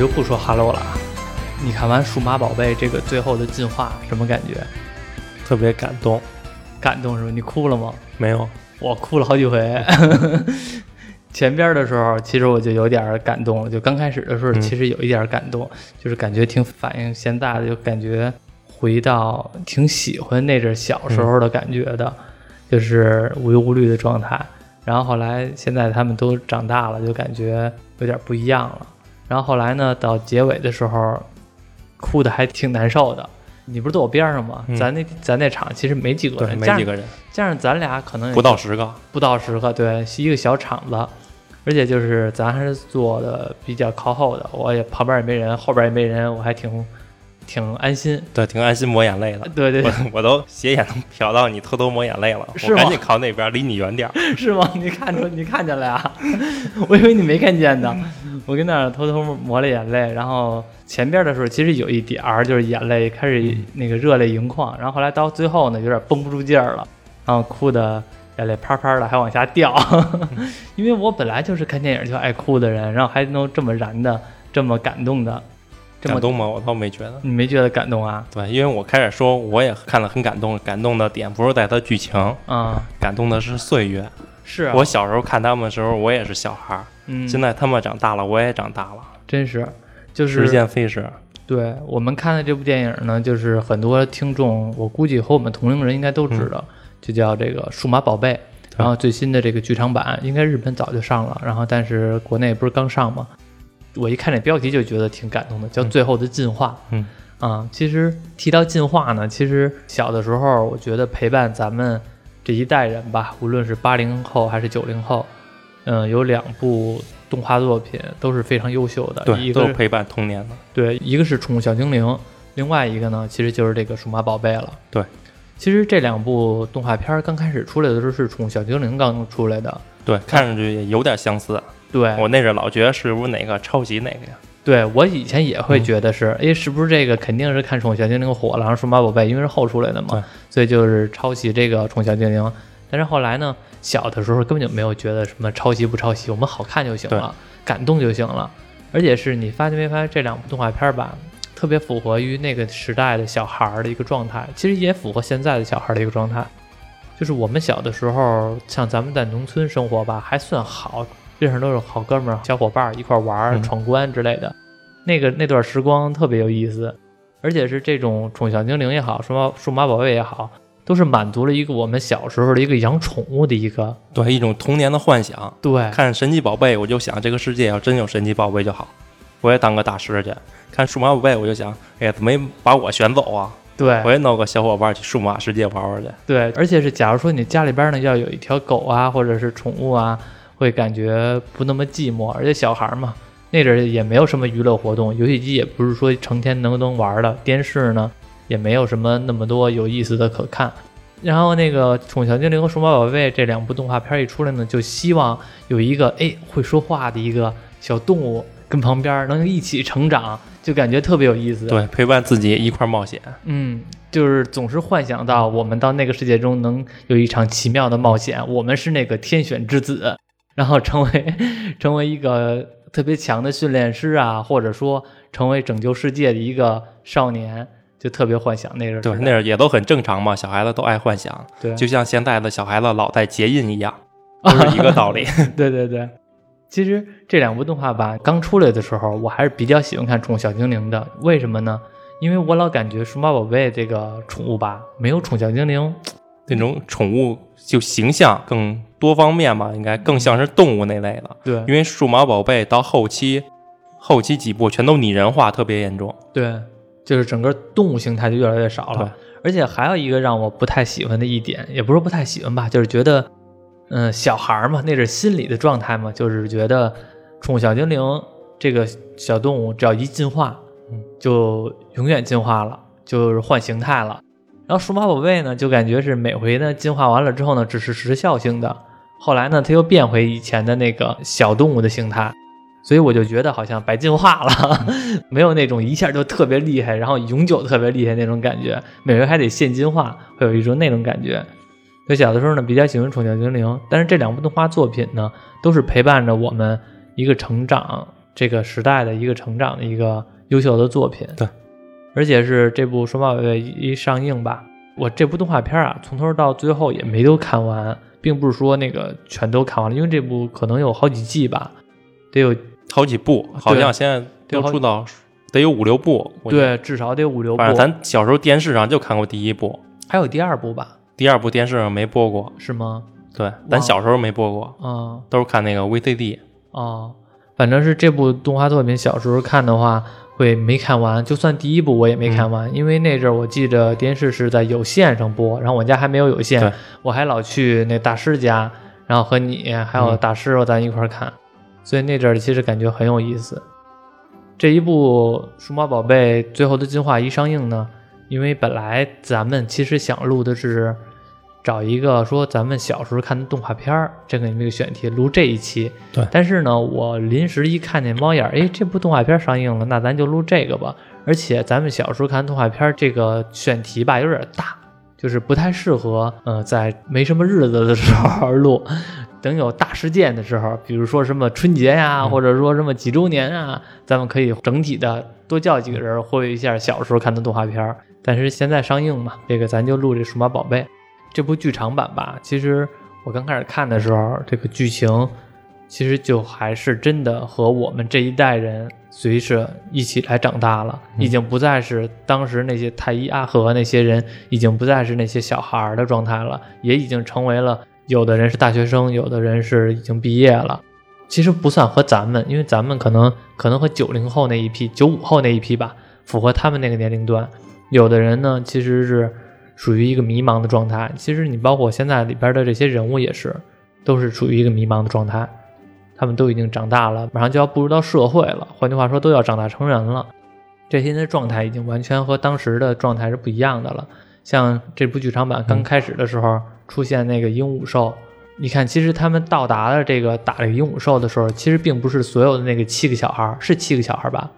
我就不说 Hello 了啊。你看完《数码宝贝》这个最后的进化，什么感觉？特别感动。感动是吧？你哭了吗？没有，我哭了好几回。前边的时候，其实我就有点感动了。就刚开始的时候，嗯其实有一点感动，就是感觉挺反映现在的，就感觉回到挺喜欢那阵小时候的感觉的，就是无忧无虑的状态。然后后来现在他们都长大了，就感觉有点不一样了。然后后来呢，到结尾的时候，哭的还挺难受的。你不是坐我边上吗？嗯咱那咱那场其实没几个，人，加上没几个人，加上咱俩可能也不到十个。不到十个，对，是一个小场子，而且就是咱还是坐的比较靠后的，我也旁边也没人，后边也没人，我还挺挺安心。对，挺安心抹眼泪的。对对我我都斜眼瞟到你偷偷抹眼泪了，是吗我赶紧靠那边，离你远点儿。是吗？你看出你看见了呀？我以为你没看见呢。我跟那儿偷偷抹了眼泪，然后前边的时候其实有一点儿就是眼泪开始那个热泪盈眶，然后后来到最后呢有点绷不住劲儿了，然后哭的眼泪啪啪的还往下掉。因为我本来就是看电影就爱哭的人，然后还能这么燃的、这么感动的，这么感动吗？我倒没觉得。你没觉得感动啊？对，因为我开始说我也看了很感动，感动的点不是在它剧情，啊、感动的是岁月。是啊我小时候看他们的时候，我也是小孩儿，嗯，现在他们长大了，我也长大了，真是，就是时间飞逝。对我们看的这部电影呢，就是很多听众，我估计和我们同龄人应该都知道，就叫这个《数码宝贝》。然后最新的这个剧场版，应该日本早就上了，然后但是国内不是刚上吗？我一看这标题就觉得挺感动的，叫《最后的进化》。嗯啊，其实提到进化呢，其实小的时候，我觉得陪伴咱们这一代人吧，无论是八零后还是九零后，嗯、有两部动画作品都是非常优秀的，对，一个都是陪伴童年的。对，一个是《宠物小精灵》，另外一个呢，其实就是这个《数码宝贝》了。对，其实这两部动画片儿刚开始出来的时候是《宠物小精灵》刚出来的。对，看上去也有点相似。对，我那阵老觉得是不是哪个抄袭哪个呀？对我以前也会嗯觉得是，哎、是不是这个肯定是看《宠物小精灵》火了，然后《数码宝贝》因为是后出来的嘛，所以就是抄袭这个《宠物小精灵》。但是后来呢，小的时候根本就没有觉得什么抄袭不抄袭，我们好看就行了，感动就行了。而且是你发现没发现这两部动画片儿吧，特别符合于那个时代的小孩儿的一个状态，其实也符合现在的小孩儿的一个状态。就是我们小的时候，像咱们在农村生活吧，还算好，认识都是好哥们儿、小伙伴儿一块玩儿、嗯闯关之类的。那个那段时光特别有意思，而且是这种宠物小精灵也好，数码数码宝贝也好，都是满足了一个我们小时候的一个养宠物的一个对，一种童年的幻想。对看神奇宝贝，我就想这个世界要真有神奇宝贝就好，我也当个大师去。看数码宝贝，我就想，哎呀，怎么没把我选走啊？对我也弄个小伙伴去数码世界玩玩去。对，而且是假如说你家里边呢要有一条狗啊，或者是宠物啊，会感觉不那么寂寞。而且小孩儿嘛，那阵儿也没有什么娱乐活动，游戏机也不是说成天能能玩的，电视呢也没有什么那么多有意思的可看。然后那个《宠物小精灵》和《数码宝贝》这两部动画片一出来呢，就希望有一个哎会说话的一个小动物跟旁边能一起成长，就感觉特别有意思。对，陪伴自己一块儿冒险。嗯，就是总是幻想到我们到那个世界中能有一场奇妙的冒险，我们是那个天选之子，然后成为 成为一个特别强的训练师啊，或者说成为拯救世界的一个少年，就特别幻想那个时对，代那阵儿也都很正常嘛，小孩子都爱幻想，对就像现在的小孩子老在结印一样，都是一个道理。对对对。其实这两部动画吧刚出来的时候，我还是比较喜欢看《宠物小精灵》的。为什么呢？因为我老感觉数码宝贝这个宠物吧，没有宠小精灵那种宠物就形象更多方面吧，应该更像是动物那类的。对因为数码宝贝到后期，后期几部全都拟人化，特别严重。对，就是整个动物形态就越来越少对了。而且还有一个让我不太喜欢的一点，也不是不太喜欢吧，就是觉得，嗯、小孩儿嘛，那是心理的状态嘛，就是觉得宠物小精灵这个小动物只要一进化，嗯就永远进化了，就是换形态了。然后数码宝贝呢，就感觉是每回呢进化完了之后呢，只是时效性的，后来呢，它又变回以前的那个小动物的形态。所以我就觉得好像白进化了，没有那种一下就特别厉害，然后永久特别厉害那种感觉，每回还得现金化，会有一种那种感觉。所以小的时候呢，比较喜欢《宠物小精灵》，但是这两部动画作品呢，都是陪伴着我们一个成长，这个时代的一个成长的一个优秀的作品。对，而且是这部《数码宝贝》一上映吧，我这部动画片啊，从头到最后也没都看完，并不是说那个全都看完了，因为这部可能有好几季吧，得有好几部，好像现在都出到得有五六部。对，至少得有五六部。反正咱小时候电视上就看过第一部，还有第二部吧？第二部电视上没播过，是吗？对，咱小时候没播过，嗯，都是看那个 VCD。哦，反正是这部动画作品，小时候看的话会没看完，就算第一部我也没看完，因为那阵儿我记着电视是在有线上播，然后我家还没有有线，我还老去那大师家，然后和你还有大师咱一块儿看，所以那阵儿其实感觉很有意思。这一部《数码宝贝最后的进化》一上映呢，因为本来咱们其实想录的是。找一个说咱们小时候看的动画片儿，这个一个选题录这一期。对，但是呢，我临时一看见猫眼儿，哎，这部动画片上映了，那咱就录这个吧。而且咱们小时候看动画片这个选题吧，有点大，就是不太适合，呃，在没什么日子的时候录。等有大事件的时候，比如说什么春节呀，或者说什么几周年啊，咱们可以整体的多叫几个人，活跃一下小时候看的动画片。但是现在上映嘛，这个咱就录这数码宝贝。这部剧场版吧，其实我刚开始看的时候，这个剧情其实就还是真的和我们这一代人随着一起来长大了，已经不再是当时那些太医阿和那些人，已经不再是那些小孩的状态了，也已经成为了有的人是大学生，有的人是已经毕业了。其实不算和咱们，因为咱们可能可能和九零后那一批、九五后那一批吧，符合他们那个年龄段。有的人呢，其实是。属于一个迷茫的状态。其实你包括现在里边的这些人物也是，都是处于一个迷茫的状态。他们都已经长大了，马上就要步入到社会了。换句话说，都要长大成人了。这些人的状态已经完全和当时的状态是不一样的了。像这部剧场版刚开始的时候出现那个鹦鹉兽，你看，其实他们到达了这个打这个鹦鹉兽的时候，其实并不是所有的那个七个小孩，是七个小孩吧？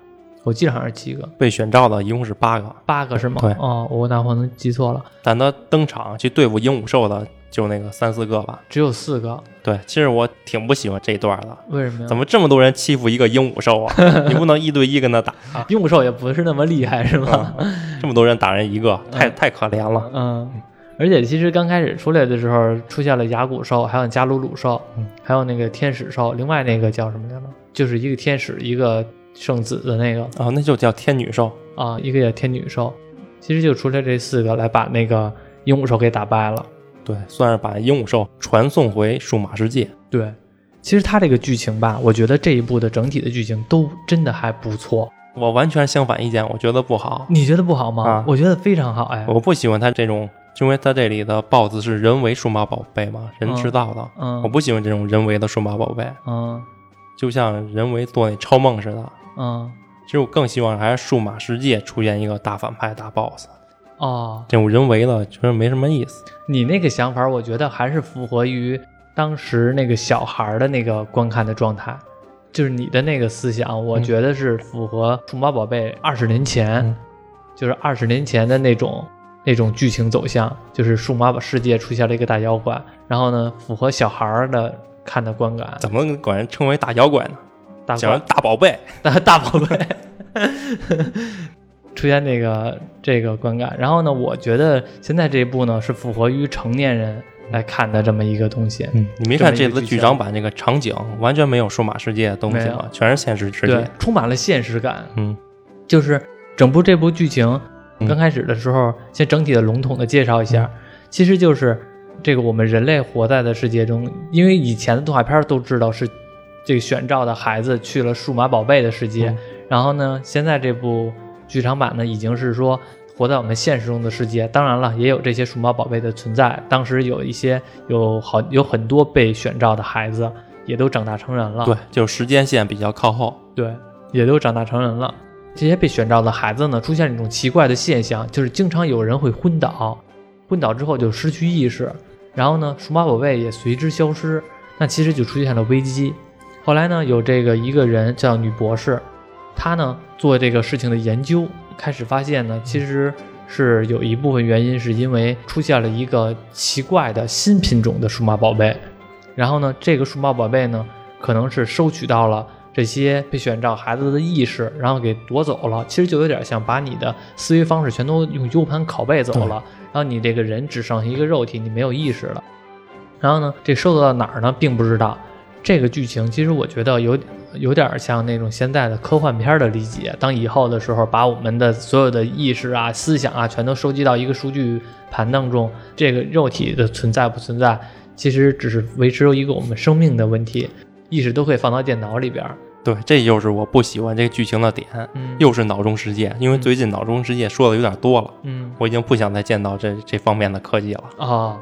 我记得好像是七个被选召的，一共是八个，八个是吗？对，哦，我那可能记错了。但他登场去对付鹦鹉兽的就那个三四个吧，只有四个。对，其实我挺不喜欢这一段的。为什么呀？怎么这么多人欺负一个鹦鹉兽啊？你不能一对一跟他打。鹦鹉兽也不是那么厉害，是吗？这么多人打人一个，太太可怜了。嗯，而且其实刚开始出来的时候，出现了牙骨兽，还有加鲁鲁兽，还有那个天使兽，另外那个叫什么来着？就是一个天使，一个。圣子的那个啊，那就叫天女兽啊，一个叫天女兽，其实就出来这四个来把那个鹦鹉兽给打败了，对，算是把鹦鹉兽传送回数码世界。对，其实它这个剧情吧，我觉得这一部的整体的剧情都真的还不错。我完全相反意见，我觉得不好。你觉得不好吗？啊，我觉得非常好哎。我不喜欢它这种，因为它这里的 BOSS 是人为数码宝贝嘛，人制造的。嗯，我不喜欢这种人为的数码宝贝。嗯，就像人为做那超梦似的。嗯，其实我更希望还是数码世界出现一个大反派、大 boss。哦，这种人为的觉得没什么意思。你那个想法，我觉得还是符合于当时那个小孩的那个观看的状态，就是你的那个思想，我觉得是符合数码宝贝二十年前，就是二十年前的那种那种剧情走向，就是数码世界出现了一个大妖怪，然后呢，符合小孩的看的观感。怎么管人称为大妖怪呢？讲大宝贝，大 大宝贝。出现这个这个观感，然后呢，我觉得现在这一部呢是符合于成年人来看的这么一个东西。嗯，你没看这次剧场版那个场景完全没有数码世界的东西了？全是现实世界，对，充满了现实感。嗯，就是整部这部剧情刚开始的时候，先整体的笼统的介绍一下，其实就是这个我们人类活在的世界中，因为以前的动画片都知道是。这个选召的孩子去了数码宝贝的世界，然后呢，现在这部剧场版呢，已经是说活在我们现实中的世界。当然了，也有这些数码宝贝的存在。当时有一些有好有很多被选召的孩子，也都长大成人了。对，就时间线比较靠后。对，也都长大成人了。这些被选召的孩子呢，出现了一种奇怪的现象，就是经常有人会昏倒，昏倒之后就失去意识，然后呢，数码宝贝也随之消失。那其实就出现了危机。后来呢，有这个一个人叫女博士，她呢做这个事情的研究，开始发现呢，其实是有一部分原因是因为出现了一个奇怪的新品种的数码宝贝，然后呢，这个数码宝贝呢，可能是收取到了这些被选召孩子的意识，然后给夺走了。其实就有点像把你的思维方式全都用 U 盘拷贝走了，然后你这个人只剩下一个肉体，你没有意识了。然后呢，这收到哪儿呢，并不知道。这个剧情其实我觉得有有点像那种现在的科幻片的理解。当以后的时候，把我们的所有的意识啊、思想啊，全都收集到一个数据盘当中，这个肉体的存在不存在，其实只是维持一个我们生命的问题，意识都可以放到电脑里边。对，这就是我不喜欢这个剧情的点，嗯又是脑中世界。因为最近脑中世界说的有点多了，嗯我已经不想再见到这这方面的科技了。哦，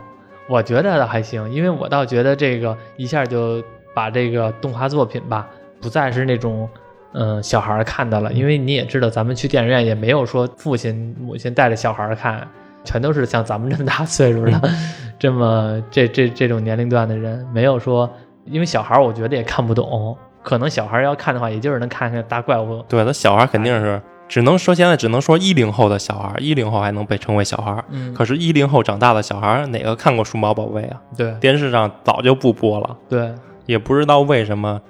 我觉得还行，因为我倒觉得这个一下就把这个动画作品吧，不再是那种嗯小孩儿看的了，因为你也知道，咱们去电影院也没有说父亲母亲带着小孩儿看，全都是像咱们这么大岁数的，这么这这这种年龄段的人，没有说，因为小孩儿我觉得也看不懂，可能小孩儿要看的话，也就是能看看大怪物。对，那小孩肯定是只能说现在只能说一零后的小孩，一零后还能被称为小孩。嗯，可是，一零后长大的小孩，哪个看过《数码宝贝》啊？对电视上早就不播了，对，也不知道为什么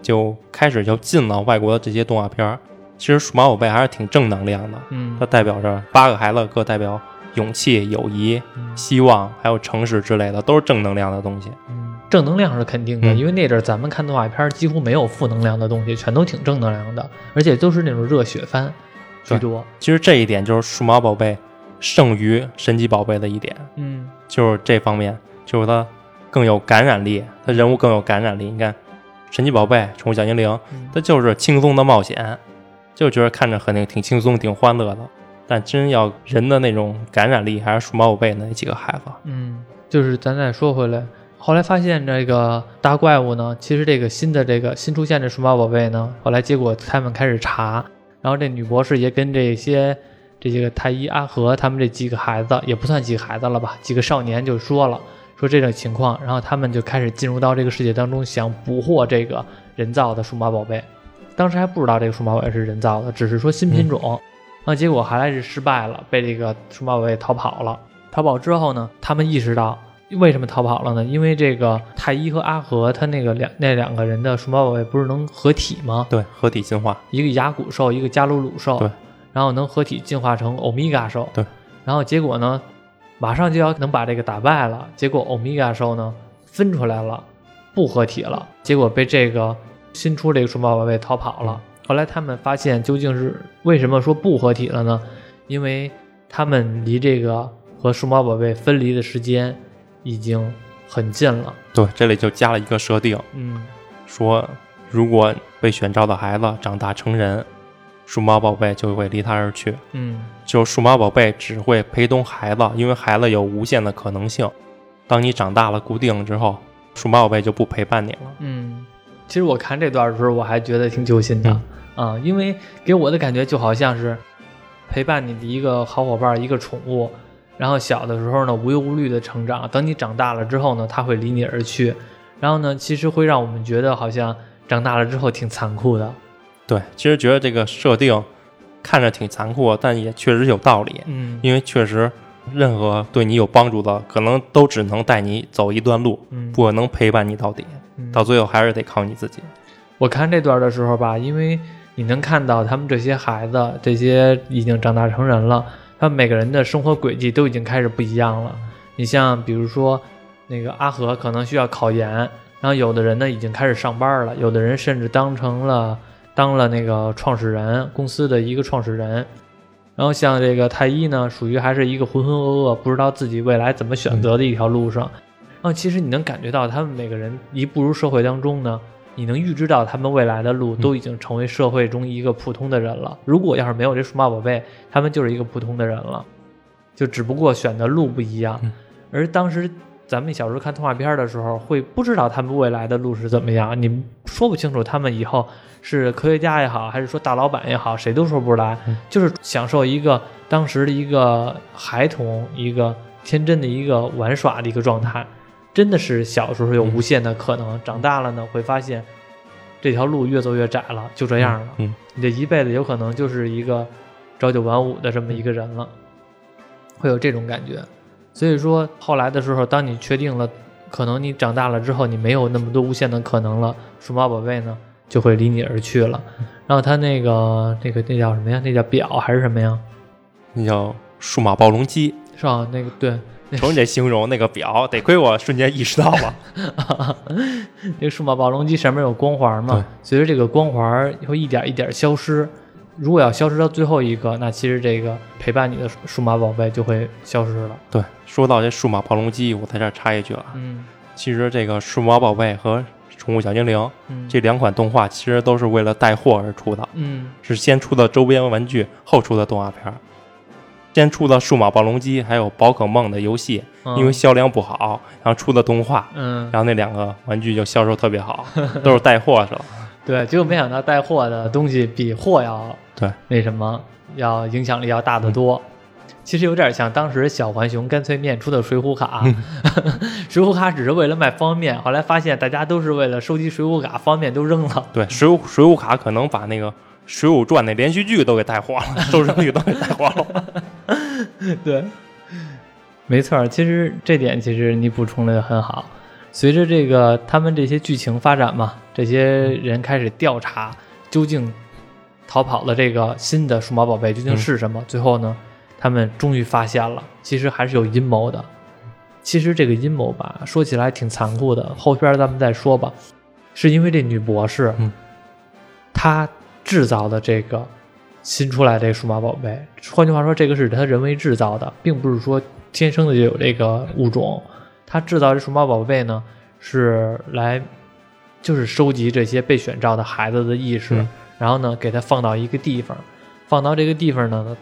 就开始就进了外国的这些动画片儿。其实，《数码宝贝》还是挺正能量的，嗯它代表着八个孩子各代表勇气、友谊、嗯希望，还有诚实之类的，都是正能量的东西。嗯正能量是肯定的，嗯因为那阵儿咱们看动画片儿几乎没有负能量的东西，全都挺正能量的，而且都是那种热血番居多。其实这一点就是数码宝贝胜于神奇宝贝的一点，嗯就是这方面，就是它更有感染力，它人物更有感染力。你看，神奇宝贝、宠物小精灵，嗯它就是轻松的冒险，就觉得看着肯定挺轻松、挺欢乐的。但真要人的那种感染力，还是数码宝贝那几个孩子。嗯，就是咱再说回来，后来发现这个大怪物呢，其实这个新的这个新出现的数码宝贝呢，后来结果他们开始查，然后这女博士也跟这些这些个太医、阿和他们这几个孩子，也不算几个孩子了吧，几个少年就说了。说这种情况，然后他们就开始进入到这个世界当中，想捕获这个人造的数码宝贝。当时还不知道这个数码宝贝是人造的，只是说新品种。然后结果还是失败了，被这个数码宝贝逃跑了。逃跑之后呢，他们意识到为什么逃跑了呢？因为这个太一和阿和他那个两那两个人的数码宝贝不是能合体吗？对，合体进化，一个牙骨兽，一个加鲁鲁兽，对，然后能合体进化成欧米伽兽，对，然后结果呢，马上就要能把这个打败了，结果欧米伽兽呢分出来了，不合体了，结果被这个新出这个数码宝贝逃跑了。后来他们发现究竟是为什么说不合体了呢？因为他们离这个和数码宝贝分离的时间已经很近了。对，这里就加了一个设定，嗯说如果被选召的孩子长大成人，数码宝贝就会离他而去。嗯就数码宝贝只会陪同孩子，因为孩子有无限的可能性。当你长大了固定了之后，数码宝贝就不陪伴你了。嗯，其实我看这段的时候，我还觉得挺揪心的嗯啊、因为给我的感觉就好像是陪伴你的一个好伙伴，一个宠物。然后小的时候呢，无忧无虑的成长，等你长大了之后呢，它会离你而去。然后呢，其实会让我们觉得好像长大了之后挺残酷的。对，其实觉得这个设定看着挺残酷，但也确实有道理，嗯因为确实任何对你有帮助的，可能都只能带你走一段路，嗯，不可能陪伴你到底，嗯到最后还是得靠你自己。我看这段的时候吧，因为你能看到他们这些孩子，这些已经长大成人了，他们每个人的生活轨迹都已经开始不一样了。你像比如说那个阿和可能需要考研，然后有的人呢已经开始上班了，有的人甚至当成了当了那个创始人公司的一个创始人。然后像这个太一呢，属于还是一个浑浑噩噩，不知道自己未来怎么选择的一条路上。然后其实你能感觉到他们每个人一步入社会当中呢，你能预知到他们未来的路都已经成为社会中一个普通的人了。如果要是没有这数码宝贝，他们就是一个普通的人了，就只不过选的路不一样。嗯而当时咱们小时候看动画片的时候，会不知道他们未来的路是怎么样，你说不清楚他们以后是科学家也好，还是说大老板也好，谁都说不出来。嗯就是享受一个当时的一个孩童、一个天真的一个玩耍的一个状态。真的是小时候有无限的可能，长大了呢会发现这条路越走越窄了，就这样了。嗯，你这一辈子有可能就是一个朝九晚五的这么一个人了，会有这种感觉。所以说后来的时候，当你确定了，可能你长大了之后，你没有那么多无限的可能了，数码宝贝呢就会离你而去了。然后它那个那个那叫什么呀？那叫表还是什么呀？那叫数码暴龙机。是吧？那个对，瞅你这形容，那个表得亏我瞬间意识到了。那个数码暴龙机上面有光环嘛？随着这个光环会一点一点消失。如果要消失到最后一个，那其实这个陪伴你的数数码宝贝就会消失了。对，说到这数码暴龙机，我在这儿插一句了。嗯其实这个数码宝贝和宠物小精灵嗯，这两款动画，其实都是为了带货而出的，嗯是先出的周边玩具，后出的动画片儿。先出的数码暴龙机，还有宝可梦的游戏，嗯因为销量不好，然后出的动画，嗯然后那两个玩具就销售特别好，都是带货是吧？对，结果没想到带货的东西比货要对那什么，要影响力要大得多。其实有点像当时小浣熊干脆面出的水浒卡，水浒卡只是为了卖方便面，后来发现大家都是为了收集水浒卡，方便面都扔了。对，水浒水浒卡可能把那个《水浒传》那连续剧都给带火了，收视率都给带火了。对，没错。其实这点其实你补充的很好。随着这个他们这些剧情发展嘛，这些人开始调查究竟逃跑的这个新的数码宝贝究竟是什么。最后呢，他们终于发现了，其实还是有阴谋的。其实这个阴谋吧，说起来挺残酷的，后边咱们再说吧。是因为这女博士，嗯她制造的这个新出来的数码宝贝，换句话说，这个是她人为制造的，并不是说天生的就有这个物种。她制造这数码宝贝呢，是来就是收集这些被选召的孩子的意识，嗯然后呢给他放到一个地方，放到这个地方呢，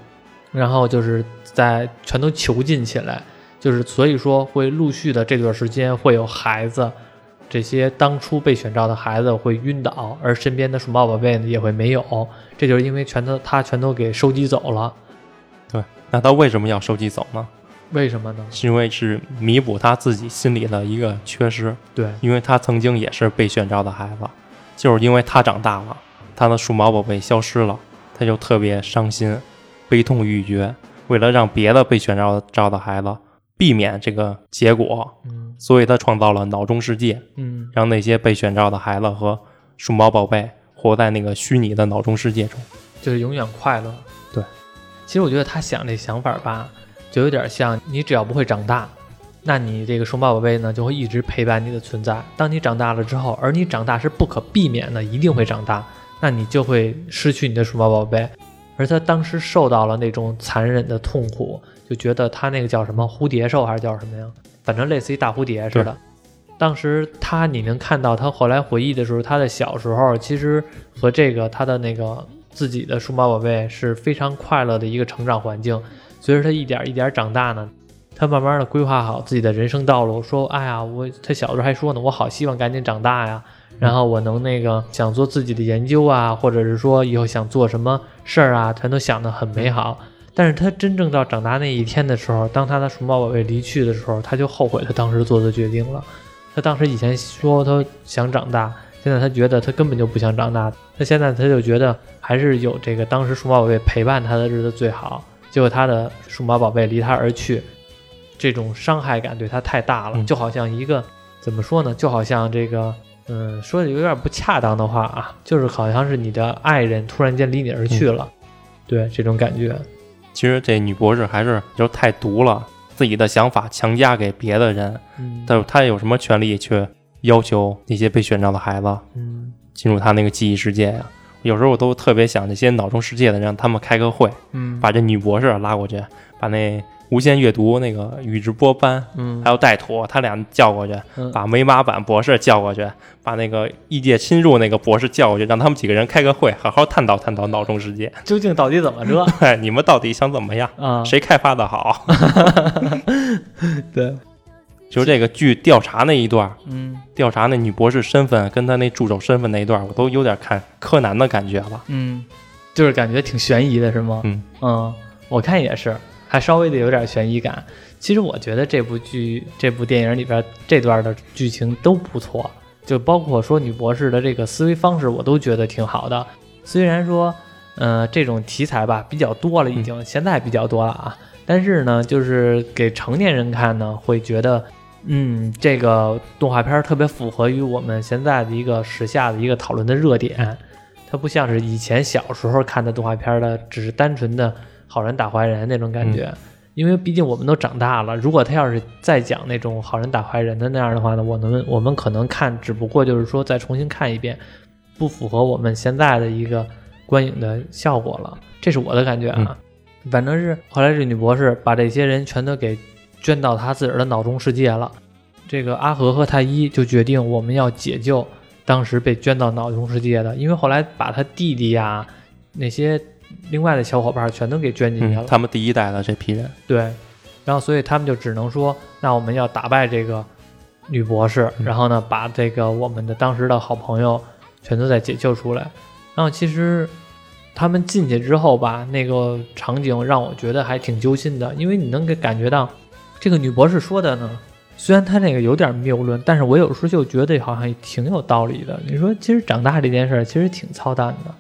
然后就是在全都囚禁起来，就是所以说会陆续的这段时间会有孩子。这些当初被选召的孩子会晕倒，而身边的数码宝贝呢也会没有，这就是因为全都他全都给收集走了。对，那他为什么要收集走呢？为什么呢？是因为是弥补他自己心里的一个缺失，对，因为他曾经也是被选召的孩子，就是因为他长大了，他的数码宝贝消失了，他就特别伤心，悲痛欲绝。为了让别的被选召召的孩子避免这个结果，嗯所以他创造了脑中世界，嗯让那些被选召的孩子和数码宝贝活在那个虚拟的脑中世界中。就是永远快乐。对，其实我觉得他想这想法吧，就有点像你只要不会长大，那你这个数码宝贝呢就会一直陪伴你的存在。当你长大了之后，而你长大是不可避免的，一定会长大，那你就会失去你的数码宝贝。而他当时受到了那种残忍的痛苦，就觉得他那个叫什么蝴蝶兽还是叫什么呀？反正类似于大蝴蝶似的。当时他你能看到他后来回忆的时候，他的小时候其实和这个他的那个自己的数码宝贝是非常快乐的一个成长环境。随着他一点一点长大呢，他慢慢的规划好自己的人生道路，说：“哎呀，我他小时候还说呢，我好希望赶紧长大呀，然后我能那个想做自己的研究啊，或者是说以后想做什么事儿啊，全都想得很美好。”但是他真正到长大那一天的时候，当他的数码宝贝离去的时候，他就后悔他当时做的决定了。他当时以前说他想长大，现在他觉得他根本就不想长大。他现在他就觉得还是有这个当时数码宝贝陪伴他的日子最好。结果他的数码宝贝离他而去，这种伤害感对他太大了，嗯就好像一个怎么说呢？就好像这个，嗯，说的有点不恰当的话啊，就是好像是你的爱人突然间离你而去了，对这种感觉。其实这女博士还是就太毒了，自己的想法强加给别的人，嗯但是她有什么权利去要求那些被选召的孩子嗯进入她那个记忆世界呀？有时候我都特别想那些脑中世界的，让他们开个会，嗯把这女博士拉过去，把那无限阅读那个宇智波斑嗯还有带土他俩叫过去，嗯把梅马版博士叫过去，把那个异界侵入那个博士叫过去，让他们几个人开个会，好好探讨探讨脑中世界。究竟到底怎么着对，你们到底想怎么样？啊？谁开发的好？对，就是这个剧调查那一段，嗯调查那女博士身份跟她那助手身份那一段，我都有点看柯南的感觉了。嗯，就是感觉挺悬疑的，是吗？嗯嗯，我看也是，还稍微的有点悬疑感。其实我觉得这部剧、这部电影里边这段的剧情都不错，就包括说女博士的这个思维方式，我都觉得挺好的。虽然说，呃，这种题材吧比较多了，已经、现在比较多了啊，但是呢，就是给成年人看呢，会觉得，嗯，这个动画片儿特别符合于我们现在的一个时下的一个讨论的热点，它不像是以前小时候看的动画片儿的，只是单纯的好人打坏人那种感觉。因为毕竟我们都长大了，如果他要是再讲那种好人打坏人的那样的话呢，我们我们可能看，只不过就是说再重新看一遍，不符合我们现在的一个观影的效果了。这是我的感觉啊。反正是后来这女博士把这些人全都给捐到她自个儿的脑中世界了。这个阿和和太一就决定我们要解救当时被捐到脑中世界的，因为后来把他弟弟呀那些。另外的小伙伴全都给捐进去了，他们第一代的这批人，对，然后所以他们就只能说，那我们要打败这个女博士，然后呢，把这个我们的当时的好朋友全都再解救出来。然后其实他们进去之后吧，那个场景让我觉得还挺揪心的，因为你能给感觉到这个女博士说的呢，虽然她那个有点谬论，但是我有时候就觉得好像挺有道理的。你说其实长大这件事其实挺操蛋的。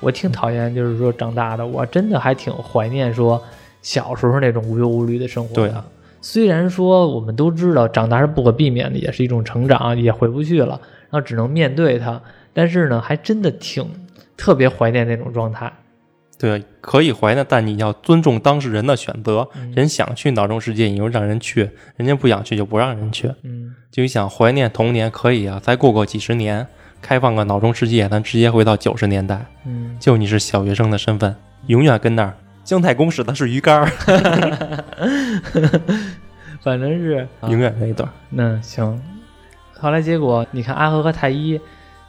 我挺讨厌，就是说长大的，我真的还挺怀念说小时候那种无忧无虑的生活的。虽然说我们都知道长大是不可避免的，也是一种成长，也回不去了，然后只能面对它。但是呢，还真的挺特别怀念那种状态。对，可以怀念，但你要尊重当事人的选择。人想去脑中世界，你就让人去；人家不想去，就不让人去。嗯，就想怀念童年，可以啊，再过个几十年。开放个脑中世界，咱直接回到九十年代。嗯，就你是小学生的身份，永远跟那儿。姜太公使的是鱼竿儿，反正是永远那一段。那行，后来结果你看阿和和太一，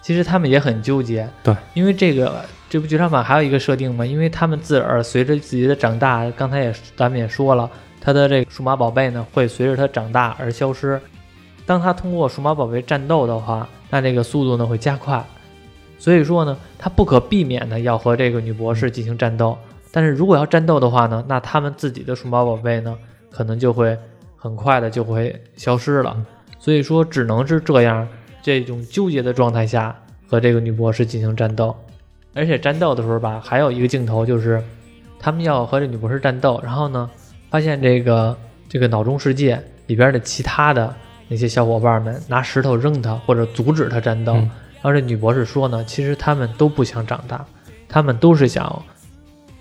其实他们也很纠结。对，因为这个这部剧场版还有一个设定嘛，因为他们自个儿随着自己的长大，刚才也咱们也说了，他的这个数码宝贝呢会随着他长大而消失。当他通过数码宝贝战斗的话。那这个速度呢会加快，所以说呢，他不可避免的要和这个女博士进行战斗。但是如果要战斗的话呢，那他们自己的数码宝贝呢，可能就会很快的就会消失了。所以说，只能是这样这种纠结的状态下和这个女博士进行战斗。而且战斗的时候吧，还有一个镜头就是他们要和这女博士战斗，然后呢，发现这个这个脑中世界里边的其他的。那些小伙伴们拿石头扔他，或者阻止他战斗。然后这女博士说呢，其实他们都不想长大，他们都是想，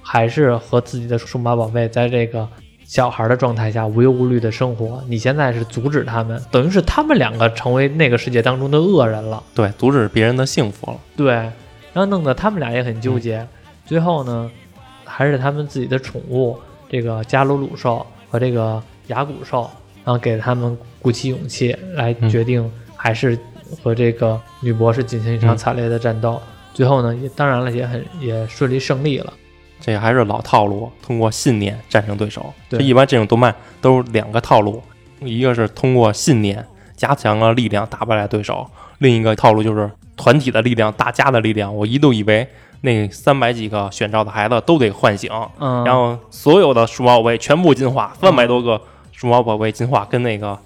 还是和自己的数码宝贝在这个小孩的状态下无忧无虑的生活。你现在是阻止他们，等于是他们两个成为那个世界当中的恶人了。对，阻止别人的幸福了。对，然后弄得他们俩也很纠结。最后呢，还是他们自己的宠物这个加鲁鲁兽和这个牙骨兽。然后给他们鼓起勇气来决定，还是和这个女博士进行一场惨烈的战斗。最后呢，也当然了，也很也顺利胜利了。这还是老套路，通过信念战胜对手。这，一般这种动漫都是两个套路，一个是通过信念加强了力量打败了对手，另一个套路就是团体的力量、大家的力量。我一度以为那三百几个选召的孩子都得唤醒，嗯，然后所有的数码宝贝全部进化，三百多个。数码宝贝进化跟那个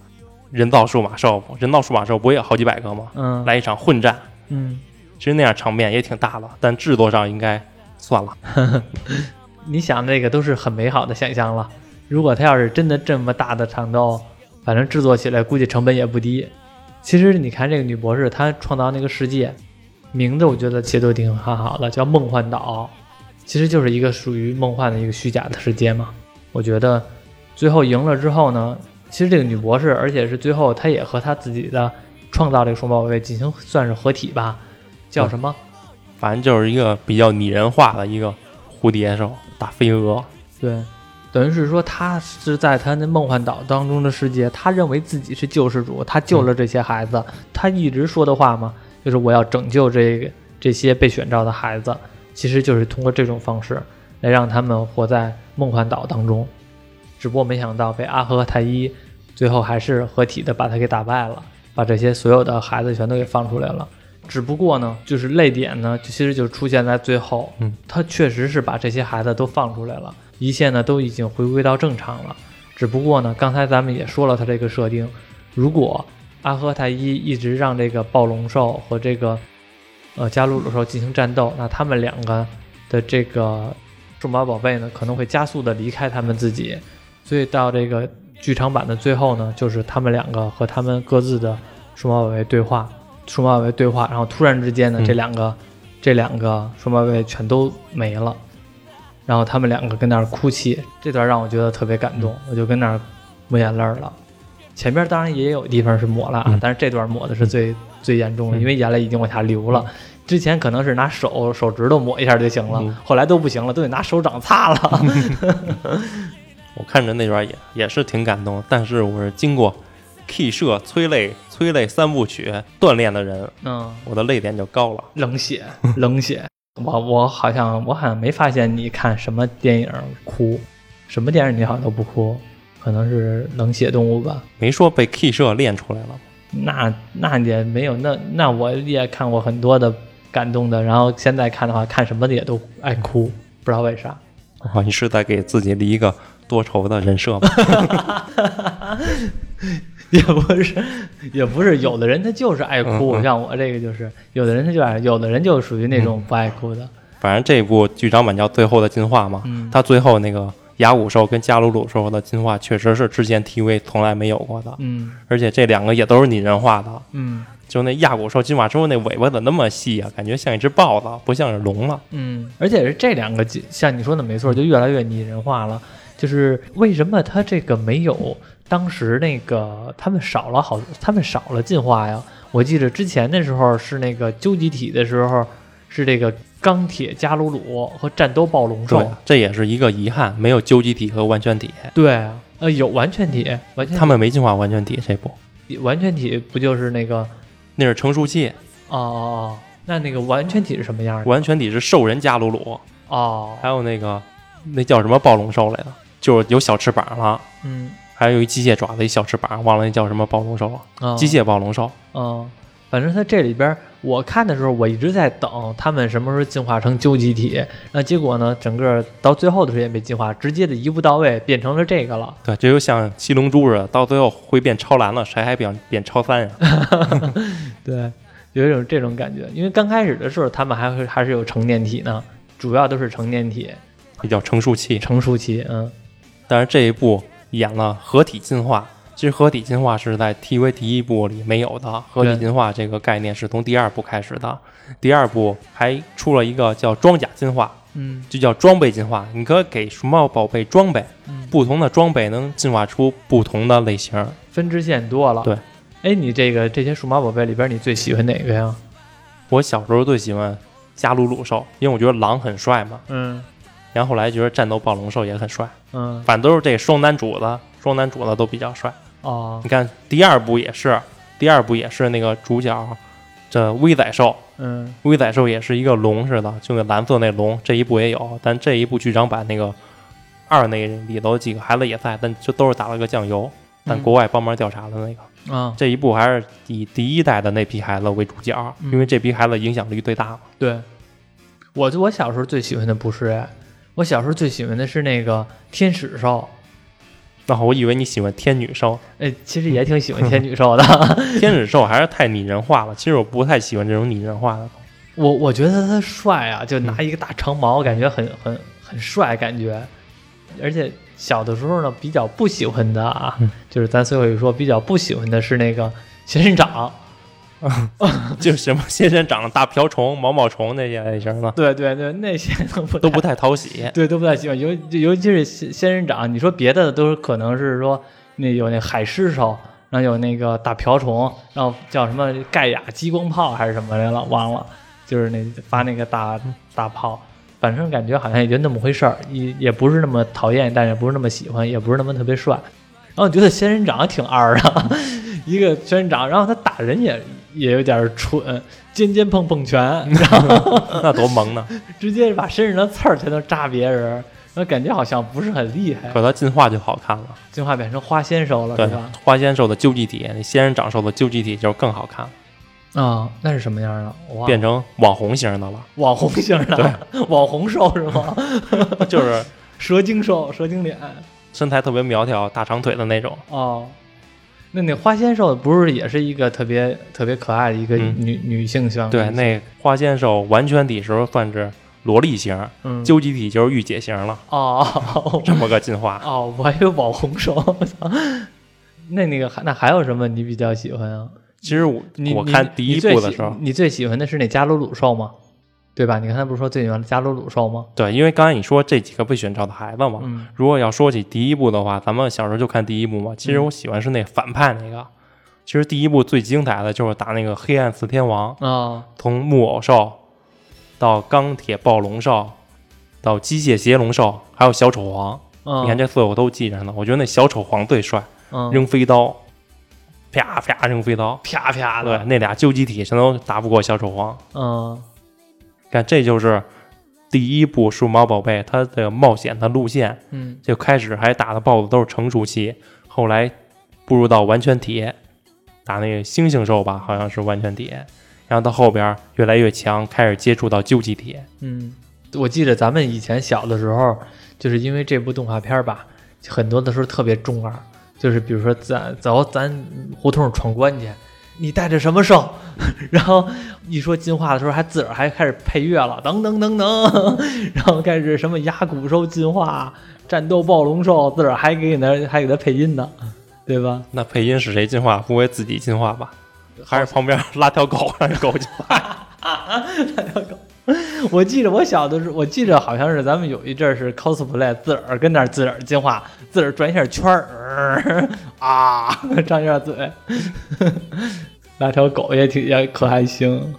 人造数码兽，人造数码兽不也好几百个吗？嗯，来一场混战。嗯，其实那样场面也挺大的，但制作上应该算了。你想那个都是很美好的想象了。如果他要是真的这么大的场斗，反正制作起来估计成本也不低。其实你看这个女博士，她创造那个世界名字，我觉得其实都挺很好的，叫梦幻岛，其实就是一个属于梦幻的一个虚假的世界嘛。我觉得。最后赢了之后呢，其实这个女博士，而且是最后她也和她自己的创造这个数码宝贝进行算是合体吧，叫什么？反正就是一个比较拟人化的一个蝴蝶兽大飞蛾。对，等于是说他是在他那梦幻岛当中的世界，他认为自己是救世主，他救了这些孩子。他一直说的话嘛，就是我要拯救这这些被选召的孩子，其实就是通过这种方式来让他们活在梦幻岛当中。只不过没想到被阿和和太一最后还是合体的把他给打败了，把这些所有的孩子全都给放出来了。只不过呢，就是泪点呢，其实就出现在最后。嗯，他确实是把这些孩子都放出来了，一切呢都已经回归到正常了。只不过呢，刚才咱们也说了他这个设定，如果阿和太一一直让这个暴龙兽和这个呃加鲁鲁兽进行战斗，那他们两个的这个数码宝贝呢可能会加速的离开他们自己。所以到这个剧场版的最后呢，就是他们两个和他们各自的数码宝贝对话，数码宝贝对话，然后突然之间呢，嗯。这两个这两个数码宝贝全都没了，然后他们两个跟那儿哭泣，这段让我觉得特别感动，我就跟那儿抹眼泪了。前边当然也有地方是抹了啊，嗯。但是这段抹的是最、最严重的，嗯。因为眼泪已经往下流了。之前可能是拿手手指头抹一下就行了，嗯。后来都不行了，都得拿手掌擦了。我看着那段也也是挺感动，但是我是经过 K 社催泪催泪三部曲锻炼的人，嗯，我的泪点就高了。冷血，冷血。我我好像我好像没发现你看什么电影哭，什么电影你好像都不哭，可能是冷血动物吧。没说被 K 社练出来了吗？那那也没有，那那我也看过很多的感动的，然后现在看的话，看什么的也都爱哭，不知道为啥。哦，你是在给自己立一个多愁的人设吗？也不是，也不是，有的人他就是爱哭，嗯嗯像我这个就是，有的人他就爱，有的人就属于那种不爱哭的。反正这部剧场版叫《最后的进化》嘛，嗯它最后那个雅古兽跟加鲁鲁兽的进化，确实是之前 TV 从来没有过的，嗯而且这两个也都是拟人化的。嗯就那亚古兽进化之后，那尾巴怎么那么细啊？感觉像一只豹子，不像是龙了。嗯，而且是这两个，像你说的没错，就越来越拟人化了。就是为什么它这个没有当时那个他们少了好，他们少了进化呀？我记得之前的时候是那个究极体的时候，是这个钢铁加鲁鲁和战斗暴龙兽。，这也是一个遗憾，没有究极体和完全体，对啊，呃，有完全体，完全他们没进化完全体这部，完全体不就是那个？那是成熟期，哦哦哦，那那个完全体是什么样的？完全体是兽人加鲁鲁，哦，还有那个那叫什么暴龙兽来的，就是有小翅膀了，嗯，还有一机械爪子一小翅膀，忘了那叫什么暴龙兽了，哦机械暴龙兽。嗯，反正它这里边我看的时候，我一直在等他们什么时候进化成究极体。那结果呢，整个到最后的时候也没进化，直接的一步到位变成了这个了。对，这就像七龙珠似的，到最后会变超蓝了，谁还变变超三呀？对，有一种这种感觉。因为刚开始的时候，他们还会还是有成年体呢，主要都是成年体、比较成熟期。成熟期。嗯但是这一部演了合体进化，其实合体进化是在 TV 第一部里没有的，合体进化这个概念是从第二部开始的。第二部还出了一个叫装甲进化，嗯就叫装备进化。你可以给数码宝贝装备，嗯，不同的装备能进化出不同的类型。分支线多了。对，哎，你这个这些数码宝贝里边，你最喜欢哪个呀？我小时候最喜欢加鲁鲁兽，因为我觉得狼很帅嘛。嗯然后后来觉得战斗暴龙兽也很帅，嗯反正都是这双男主子，双男主子都比较帅。哦你看第二部也是，第二部也是那个主角这威仔兽，嗯威仔兽也是一个龙似的，就那蓝色那龙，这一部也有，但这一部剧场版那个二那里头几个孩子也在，但就都是打了个酱油，但嗯国外帮忙调查的那个。啊，这一部还是以第一代的那批孩子为主角，嗯因为这批孩子影响力最大嘛。对，我我小时候最喜欢的不是哎，我小时候最喜欢的是那个天使兽，那我以为你喜欢天女兽，哎，其实也 挺喜欢天女兽的。天使兽还是太拟人化了。其实我不太喜欢这种拟人化的。我我觉得他帅啊，就拿一个大长矛，感觉很很很帅，感觉。而且小的时候呢，比较不喜欢的啊，嗯就是咱最后一说，比较不喜欢的是那个仙人掌。就是什么仙人掌、大瓢虫、毛毛虫那些类型的，对对对，那些都不都不太讨喜。对，都不太喜欢，尤尤其是仙仙人掌。你说别的都是可能是说那有那海狮兽，然后有那个大瓢虫，然后叫什么盖亚激光炮还是什么来了，忘了，就是那发那个大大炮。反正感觉好像也就那么回事儿，也也不是那么讨厌，但也不是那么喜欢，也不是那么特别帅。然后我觉得仙人掌挺二的，一个仙人掌，然后他打人也也有点蠢，尖尖碰碰拳，然后 那多萌呢！直接把身上的刺儿全都扎别人，那感觉好像不是很厉害。可他进化就好看了。进化变成花仙兽了，对吧？，花仙兽的究极体，那仙人掌兽的究极体就更好看了，啊、那是什么样的？哇，变成网红型的了。网红型的，网红兽是吗？就是蛇精兽，蛇精脸。身材特别苗条、大长腿的那种。哦，那那花仙兽不是也是一个特别特别可爱的一个嗯女、女性象？对，那花仙兽完全体时候算是萝莉型，嗯，究极体就是御姐型了，哦这么个进化。哦，我还以为网红兽，我操！那那个还那还有什么你比较喜欢啊？其实我我看第一部的时候，你最喜欢的是那加鲁鲁兽吗？对吧？你刚才不是说最喜欢加鲁鲁兽吗？对，因为刚才你说这几个被选召的孩子嘛，嗯如果要说起第一部的话，咱们小时候就看第一部嘛。其实我喜欢是那反派那个。其实第一部最精彩的就是打那个黑暗四天王，啊从木偶兽到钢铁暴龙兽，到机械邪龙兽，还有小丑皇。嗯，你看这四个我都记着呢。我觉得那小丑皇最帅，嗯扔飞刀，啪啪扔飞刀。啪啪对，那俩究极体全都打不过小丑皇。嗯看，这就是第一部数码宝贝它的冒险的路线。嗯就开始还打的 BOSS 都是成熟期，后来步入到完全体，打那个猩猩兽吧，好像是完全体，然后到后边越来越强，开始接触到究极体。嗯，我记得咱们以前小的时候，就是因为这部动画片儿吧，很多的时候特别中二，就是比如说咱走咱胡同闯关去，你带着什么兽？然后一说进化的时候，还自个儿还开始配乐了，噔噔噔噔，然后开始什么牙骨兽进化、战斗暴龙兽，自个儿还给那还给他配音呢，对吧？那配音是谁进化？不会自己进化吧？还是旁边拉条狗让狗进化？我记得我小的时候，我记得好像是咱们有一阵儿是 cosplay，自个儿跟那儿自个儿进化，自个儿转一下圈儿、啊，张一下嘴，拉条狗也挺也可还行。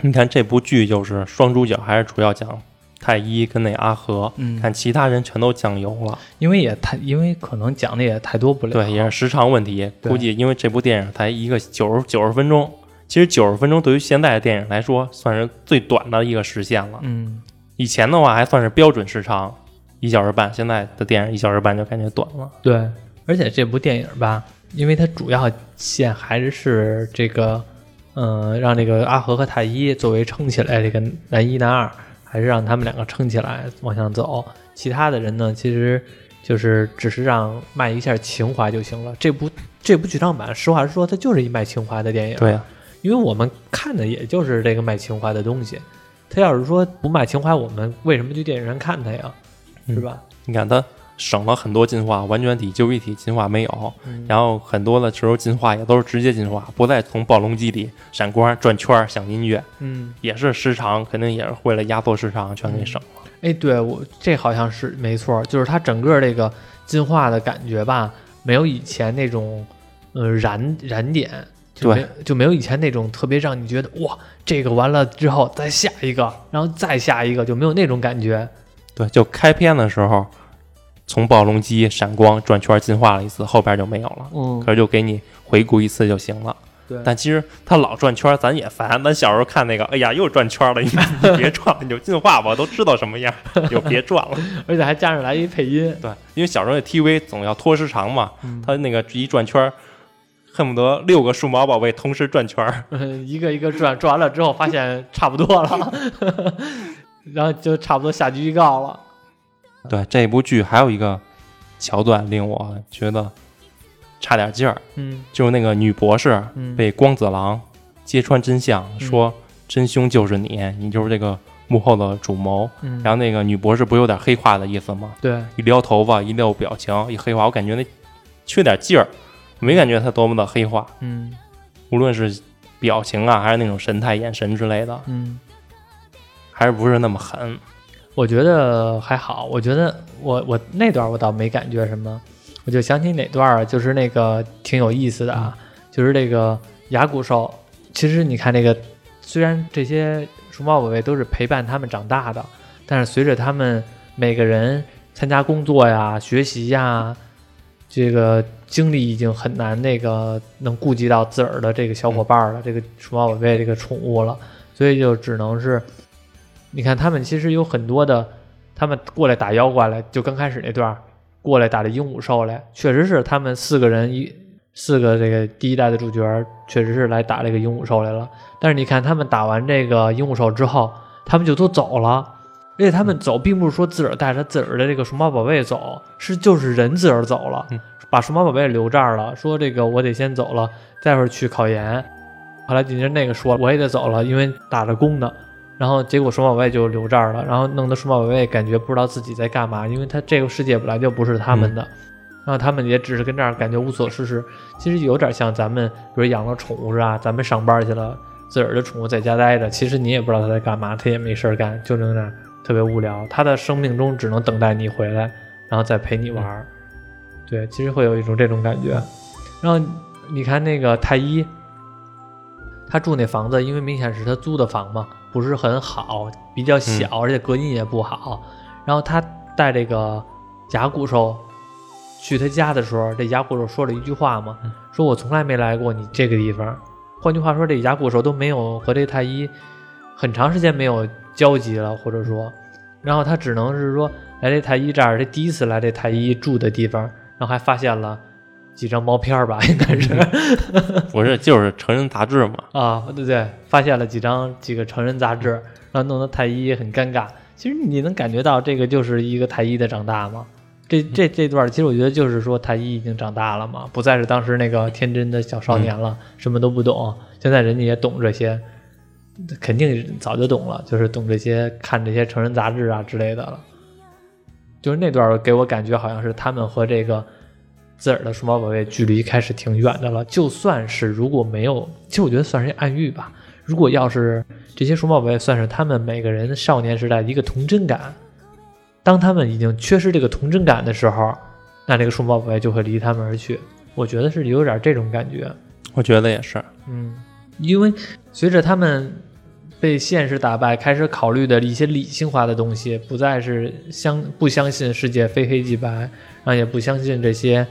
你看这部剧就是双主角，还是主要讲太一跟那阿和，嗯看其他人全都酱油了。因为也太，因为可能讲的也太多不了。对，也是时长问题。估计因为这部电影才一个九十九十分钟，其实九十分钟对于现在的电影来说，算是最短的一个时限了。嗯，以前的话还算是标准时长，一小时半，现在的电影一小时半就感觉短了。对，而且这部电影吧，因为它主要线还是这个，嗯、让这个阿和和太一作为撑起来这个男一男二，还是让他们两个撑起来往上走。其他的人呢，其实就是只是让卖一下情怀就行了。这部这部剧场版，实话实说，它就是一卖情怀的电影。对呀、因为我们看的也就是这个卖情怀的东西。他要是说不卖情怀，我们为什么去电影院看他呀？是吧？你看他省了很多进化，完全体、就一体进化没有，嗯然后很多的时候进化也都是直接进化，不再从暴龙机里闪光、转圈儿、响音乐，嗯。也是时长，肯定也是为了压缩时长，全给省了。哎，对我这好像是没错，就是它整个这个进化的感觉吧，没有以前那种呃燃燃点，就没就没有以前那种特别让你觉得哇，这个完了之后再下一个，然后再下一个，就没有那种感觉。对，就开篇的时候，从暴龙机闪光转圈进化了一次，后边就没有了。嗯可是就给你回顾一次就行了。对但其实他老转圈，咱也烦。咱小时候看那个，哎呀，又转圈了，你你别转了，你就进化吧，都知道什么样，你就别转了。而且还加上来一配音，对，因为小时候那 TV 总要拖时长嘛，嗯他那个一转圈，恨不得六个数码宝贝同时转圈儿。嗯，一个一个转，转完了之后发现差不多了，然后就差不多下集预告了。对，这部剧还有一个桥段令我觉得差点劲儿，嗯就是那个女博士嗯被光子郎揭穿真相，说真凶就是你，你就是这个幕后的主谋。嗯，然后那个女博士不有点黑化的意思吗？对，一撩头发，一撩表情，一黑化，我感觉那缺点劲儿，没感觉他多么的黑化，嗯无论是表情啊，还是那种神态、眼神之类的，嗯。还是不是那么狠。我觉得还好，我觉得我我那段我倒没感觉什么，我就想起哪段儿，就是那个挺有意思的啊，就是这个牙骨兽。其实你看这个，虽然这些数码宝贝都是陪伴他们长大的，但是随着他们每个人参加工作呀、学习呀，这个精力已经很难那个能顾及到自个儿的这个小伙伴了，这个数码宝贝这个宠物了，所以就只能是。你看，他们其实有很多的，他们过来打妖怪来，就刚开始那段过来打这鹦鹉兽来，确实是他们四个人一四个这个第一代的主角，确实是来打这个鹦鹉兽来了。但是你看他们打完这个鹦鹉兽之后，他们就都走了，而且他们走并不是说自个儿带着自个儿的这个数码宝贝走，是就是人自个儿走了，嗯把数码宝贝留这儿了，说这个我得先走了，待会儿去考研。后来紧接着那个说我也得走了，因为打着工呢。然后结果数码宝贝就留这儿了，然后弄得数码宝贝感觉不知道自己在干嘛，因为他这个世界本来就不是他们的，然后他们也只是跟这儿感觉无所事事。其实有点像咱们，比如养了宠物是吧？咱们上班去了，自个儿的宠物在家待着，其实你也不知道它在干嘛，它也没事儿干，就在那儿特别无聊。他的生命中只能等待你回来，然后再陪你玩儿。对，其实会有一种这种感觉。然后你看那个太医，他住那房子，因为明显是他租的房嘛，不是很好，比较小，而且隔音也不好。然后他带这个甲骨兽去他家的时候，这甲骨兽说了一句话嘛，说我从来没来过你这个地方。换句话说，这甲骨兽都没有和这太医很长时间没有交集了，或者说，然后他只能是说来这太医这儿，这第一次来这太医住的地方，然后还发现了几张毛片儿吧，应该是。不是就是成人杂志嘛？啊，对对，发现了几张几个成人杂志，然后弄得太医很尴尬。其实你能感觉到这个就是一个太医的长大吗？这这这段其实我觉得就是说太医已经长大了嘛，不再是当时那个天真的小少年了，什么都不懂。现在人家也懂这些，肯定早就懂了，就是懂这些看这些成人杂志啊之类的了。就是那段给我感觉好像是他们和这个自个儿的数码宝贝距离开始挺远的了。就算是如果没有，其实我觉得算是暗喻吧。如果要是这些数码宝贝算是他们每个人少年时代的一个童真感，当他们已经缺失这个童真感的时候，那这个数码宝贝就会离他们而去。我觉得是有点这种感觉。我觉得也是。嗯，因为随着他们被现实打败，开始考虑的一些理性化的东西，不再是相不相信世界非黑即白，然后也不相信这些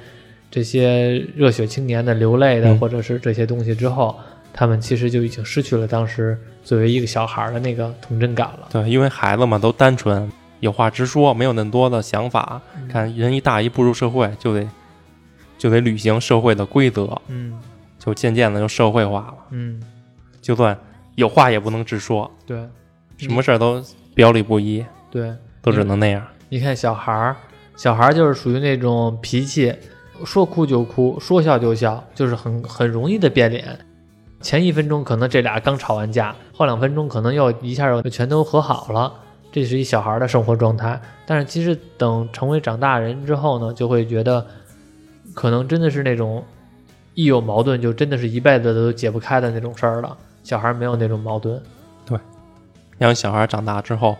这些热血青年的流泪的，嗯或者是这些东西之后，他们其实就已经失去了当时作为一个小孩儿的那个童真感了。对，因为孩子嘛都单纯，有话直说，没有那么多的想法。嗯看人一大一步入社会，就得就得履行社会的规则，嗯就渐渐的就社会化了。嗯，就算有话也不能直说，对什么事儿都表里不一，对，都只能那样。你看小孩儿，小孩儿就是属于那种脾气，说哭就哭，说笑就笑，就是很很容易的变脸。前一分钟可能这俩刚吵完架，后两分钟可能又一下又全都和好了，这是一小孩儿的生活状态。但是其实等成为长大人之后呢，就会觉得，可能真的是那种一有矛盾就真的是一辈子都解不开的那种事儿了。小孩没有那种矛盾，对让小孩长大之后，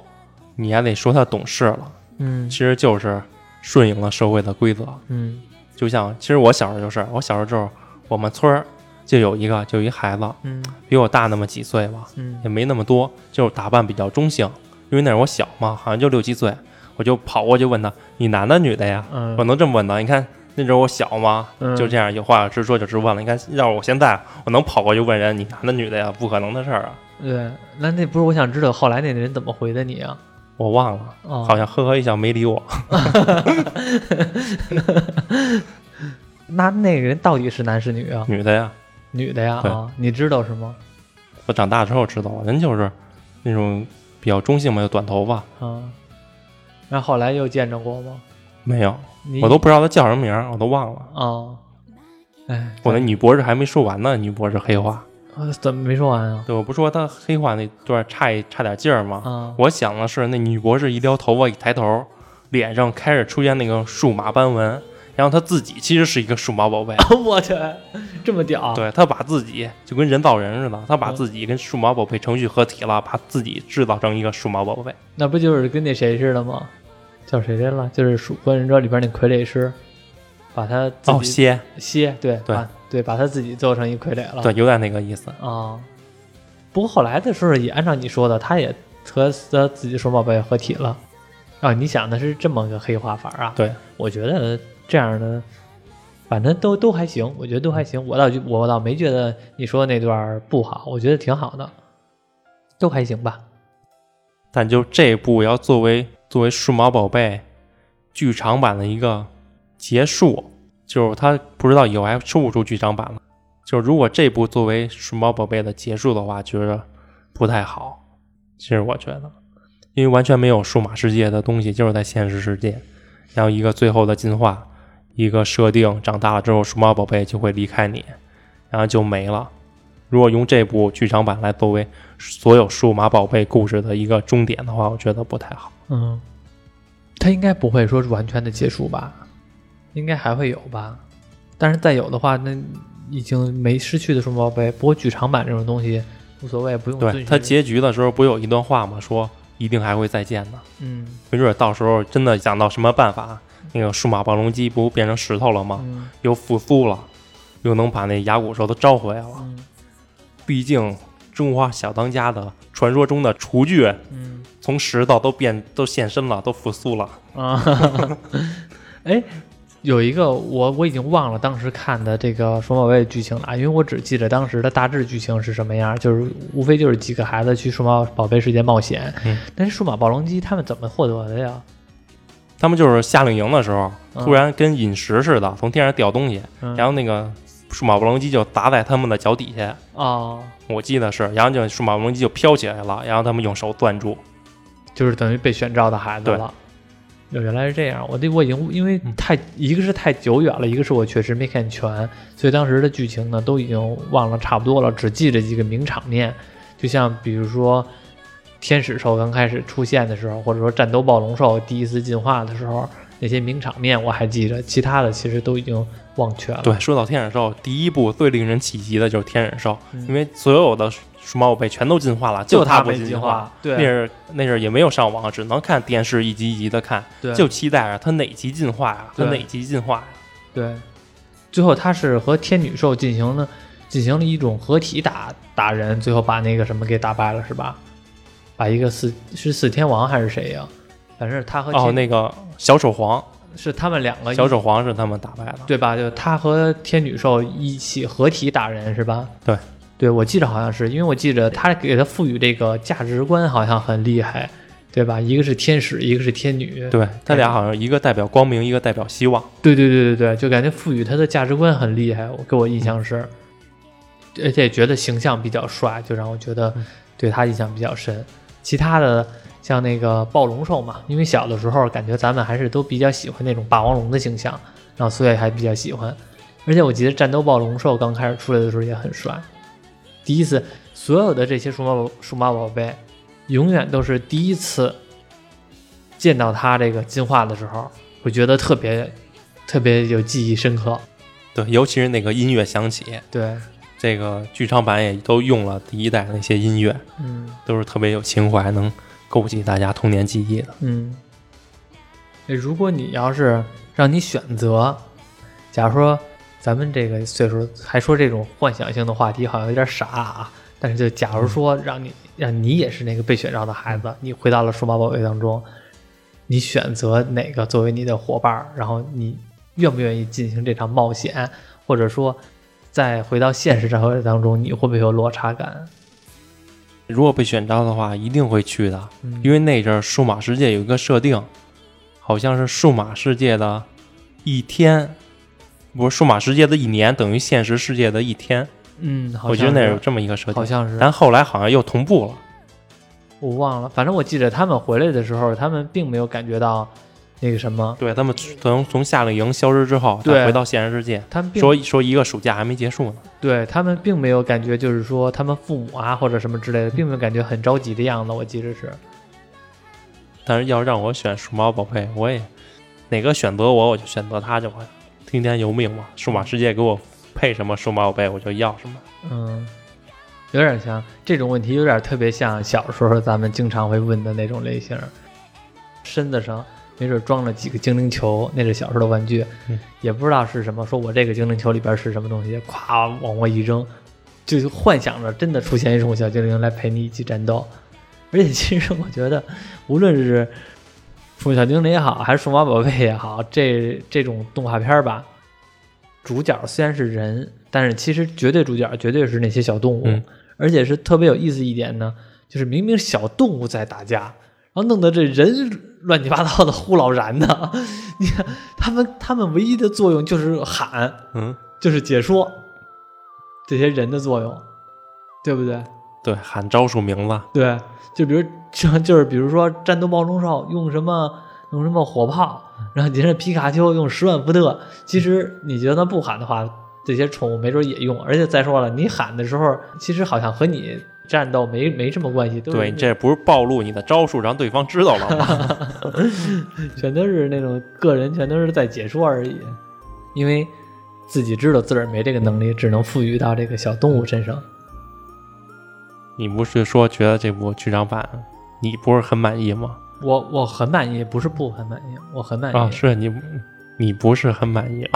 你还得说他懂事了，嗯其实就是顺应了社会的规则。嗯就像其实我小时候就是，我小时候就是我们村儿就有一个就一孩子，嗯比我大那么几岁吧，嗯也没那么多，就是打扮比较中性。因为那时候我小嘛，好像就六七岁，我就跑过去问他：“你男的女的呀？”嗯，我能这么问他？你看那时候我小嘛，嗯就这样有话直说就直问了。你看，要是我现在，我能跑过去问人你男的女的呀？不可能的事儿啊！对，那那不是我想知道后来那人怎么回的你啊？我忘了，哦，好像呵呵一笑没理我。那那个人到底是男是女啊？女的呀，女的呀对啊，你知道是吗？我长大之后知道了，人就是那种比较中性嘛，就短头发，啊，那后后来又见着过吗？没有，你我都不知道他叫什么名儿，我都忘了。啊，哎，我那女博士还没说完呢，女博士黑化。啊怎么没说完啊？对，我不说她黑化那段差一差点劲儿吗？啊，我想的是，那女博士一撩头发，一抬头，脸上开始出现那个数码斑纹，然后她自己其实是一个数码宝贝。我去，这么屌？对，她把自己就跟人造人似的，她把嗯自己跟数码宝贝程序合体了，把自己制造成一个数码宝贝。那不就是跟那谁似的吗？叫谁来了？就是《属火影忍者》里边那傀儡师，把他自哦，蝎，蝎，对对把对，把他自己做成一傀儡了。对，有点那个意思。啊。不过后来的时候也按照你说的，他也和他自己数码宝贝合体了。啊，你想的是这么个黑化法啊？对，我觉得这样的，反正都都还行，我觉得都还行。我倒就我倒没觉得你说的那段不好，我觉得挺好的，都还行吧。但就这部要作为作为数码宝贝剧场版的一个结束，就是他不知道以后还出不出剧场版了。就是如果这部作为数码宝贝的结束的话，觉得不太好。其实我觉得，因为完全没有数码世界的东西，就是在现实世界，然后一个最后的进化，一个设定，长大了之后数码宝贝就会离开你，然后就没了。如果用这部剧场版来作为所有数码宝贝故事的一个终点的话，我觉得不太好。嗯，它应该不会说是完全的结束吧？应该还会有吧？但是再有的话，那已经没失去的数码宝贝。不过剧场版这种东西无所谓，不用对遵循他结局的时候不有一段话吗？说一定还会再见的。嗯没准到时候真的想到什么办法，那个数码暴龙机不变成石头了吗？嗯又复苏了，又能把那牙骨兽都招回来了。嗯毕竟中华小当家的传说中的厨具，嗯从石头都变都现身了，都复苏了。啊，哎，有一个我我已经忘了当时看的这个数码宝贝的剧情了啊，因为我只记得当时的大致剧情是什么样，就是无非就是几个孩子去数码宝贝世界冒险。嗯但是数码暴龙机他们怎么获得的呀？他们就是夏令营的时候，嗯突然跟陨石似的从天上掉东西，嗯然后那个数码暴龙机就砸在他们的脚底下。哦，我记得是，然后就数码暴龙机就飘起来了，然后他们用手攥住。就是等于被选召的孩子了。就原来是这样，我这我已经因为嗯太一个是太久远了，一个是我确实没看全，所以当时的剧情呢都已经忘了差不多了，只记着几个名场面，就像比如说天使兽刚开始出现的时候，或者说战斗暴龙兽第一次进化的时候那些名场面我还记着，其他的其实都已经忘却了。对，说到天使兽，第一部最令人起急的就是天使兽，嗯因为所有的数码宝贝全都进化了，就没进化。化，对那是那是也没有上网，只能看电视一集一集的看，对就期待着它哪集进化呀，它对哪集进化呀。对，最后他是和天女兽进行了进行了一种合体打打人，最后把那个什么给打败了，是吧？把一个四是四天王还是谁呀、反正他和哦，那个小手皇，是他们两个小手皇是他们打败了。对吧？就他和天女兽一起合体打人是吧？对，对我记得好像是，因为我记得他给他赋予这个价值观好像很厉害，对吧？一个是天使，一个是天女，对他俩好像一个代表光明，一个代表希望。对对对对对，就感觉赋予他的价值观很厉害，我给我印象是，而且觉得形象比较帅，就让我觉得对他印象比较深。其他的像那个暴龙兽嘛，因为小的时候感觉咱们还是都比较喜欢那种霸王龙的形象，然后所以还比较喜欢。而且我记得战斗暴龙兽刚开始出来的时候也很帅，第一次所有的这些数码宝数码宝贝，永远都是第一次见到它这个进化的时候，会觉得特别特别有记忆深刻。对，尤其是那个音乐响起，对，这个剧场版也都用了第一代的那些音乐，嗯都是特别有情怀，能勾起大家童年记忆的。嗯。诶如果你要是让你选择，假如说咱们这个岁数还说这种幻想性的话题，好像有点傻啊。但是就假如说让你让你也是那个被选上的孩子，你回到了数码宝贝当中，你选择哪个作为你的伙伴儿？然后你愿不愿意进行这场冒险？或者说，再回到现实社会当中，你会不会有落差感？如果被选召的话，一定会去的，嗯因为那阵儿数码世界有一个设定，好像是数码世界的一天，不是数码世界的一年等于现实世界的一天，嗯，好像我觉得那是有这么一个设定。好像是，但后来好像又同步了，我忘了，反正我记得他们回来的时候，他们并没有感觉到那个什么，对他们从从夏令营消失之后，对。再回到现实世界，他们说说一个暑假还没结束呢。对他们并没有感觉，就是说他们父母啊或者什么之类的，并没有感觉很着急的样子。我记得是，但是要让我选数码宝贝，我也哪个选择我，我就选择它就完，听天由命嘛。数码世界给我配什么数码宝贝，我就要什么。嗯，有点像这种问题，有点特别像小时候咱们经常会问的那种类型，身子上没准装了几个精灵球，那是小时候的玩具，嗯也不知道是什么，说我这个精灵球里边是什么东西，咵往外一扔，就幻想着真的出现一种小精灵来陪你一起战斗。而且其实我觉得，无论是数小精灵也好，还是数码宝贝也好，这这种动画片吧，主角虽然是人，但是其实绝对主角绝对是那些小动物，嗯而且是特别有意思一点呢，就是明明小动物在打架，然后弄得这人乱七八糟的呼老然的，你看他们他们唯一的作用就是喊，嗯，就是解说这些人的作用，对不对？对，喊招数名字，对，就比如就就是比如说战斗暴龙兽用什么用什么火炮，然后你这皮卡丘用十万伏特，其实你觉得他不喊的话，这些宠物没准也用。而且再说了，你喊的时候，其实好像和你战斗没没什么关系，对，这不是暴露你的招数，让对方知道了吗？全都是那种个人，全都是在解说而已。因为自己知道自个儿没这个能力，只能赋予到这个小动物身上。你不是说觉得这部剧场版你不是很满意吗？我我很满意，不是不很满意，我很满意。啊，是你你不是很满意，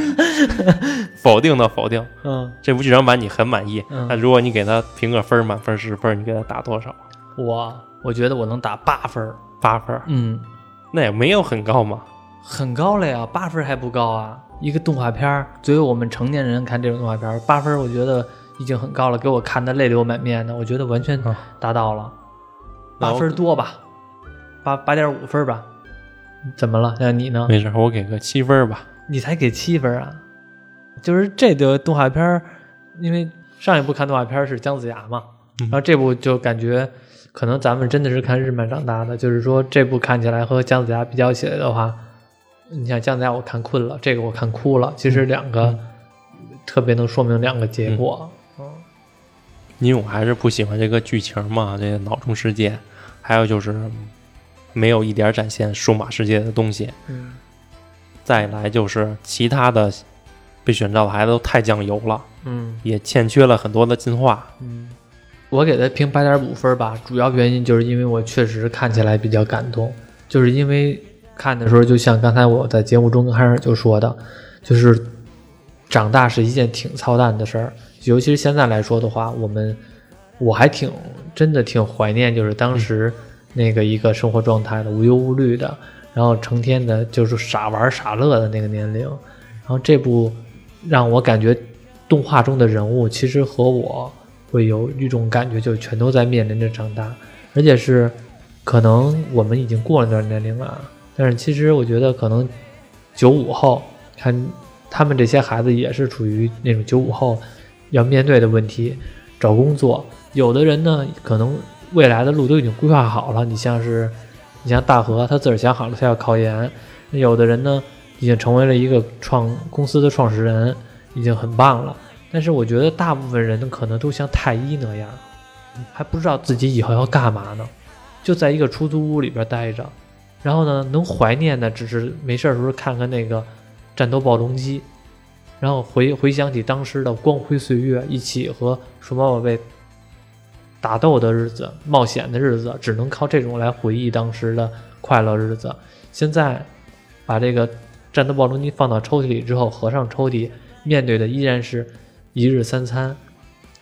否定的否定。嗯，这部剧场版你很满意，嗯那如果你给他评个分儿，满分十分，你给他打多少？我我觉得我能打八分儿。八分儿，嗯，那也没有很高嘛。很高了呀，八分还不高啊！一个动画片儿，作为我们成年人看这种动画片儿，八分我觉得已经很高了，给我看的泪流满面的，我觉得完全啊达到了。八分多吧，八八点五分吧。怎么了？那你呢？没事，我给个七分吧。你才给七分啊？就是这个动画片儿，因为上一部看动画片儿是姜子牙嘛，嗯然后这部就感觉可能咱们真的是看日漫长大的，就是说这部看起来和姜子牙比较起来的话，你像姜子牙我看困了，这个我看哭了，其实两个特别能说明两个结果。因为我还是不喜欢这个剧情嘛，这个脑中世界，还有就是没有一点展现数码世界的东西。嗯再来就是其他的被选召的孩子都太酱油了，嗯也欠缺了很多的进化。嗯，我给他评八点五分吧，主要原因就是因为我确实看起来比较感动，就是因为看的时候，就像刚才我在节目中开始就说的，就是长大是一件挺操蛋的事儿，尤其是现在来说的话，我们我还挺真的挺怀念，就是当时那个一个生活状态的无忧无虑的，然后成天的就是傻玩傻乐的那个年龄，然后这部让我感觉动画中的人物其实和我会有一种感觉，就全都在面临着长大，而且是可能我们已经过了那段年龄了，但是其实我觉得可能九五后看他们这些孩子也是处于那种九五后要面对的问题，找工作，有的人呢可能未来的路都已经规划好了，你像是你像大河，他自个儿想好了他要考研，有的人呢已经成为了一个创公司的创始人，已经很棒了。但是我觉得大部分人可能都像太一那样，还不知道自己以后要干嘛呢，就在一个出租屋里边待着，然后呢，能怀念的只是没事儿的时候看看那个战斗暴龙机，然后回回想起当时的光辉岁月，一起和数码宝贝打斗的日子、冒险的日子，只能靠这种来回忆当时的快乐日子。现在把这个战斗暴龙机放到抽屉里之后，合上抽屉，面对的依然是一日三餐，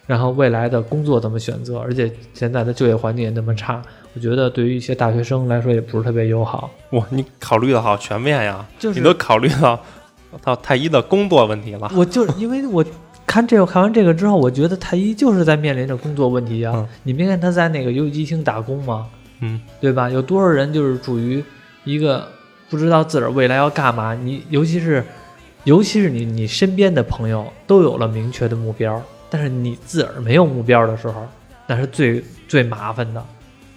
然后未来的工作怎么选择，而且现在的就业环境也那么差，我觉得对于一些大学生来说也不是特别友好。哇，你考虑的好全面呀，就是你都考虑到到太医的工作问题了。我就是因为我看这个看完这个之后，我觉得太医就是在面临着工作问题啊。嗯你没看他在那个游戏机厅打工吗？嗯，对吧？有多少人就是处于一个不知道自个儿未来要干嘛？你尤其是尤其是你你身边的朋友都有了明确的目标，但是你自个儿没有目标的时候，那是最最麻烦的。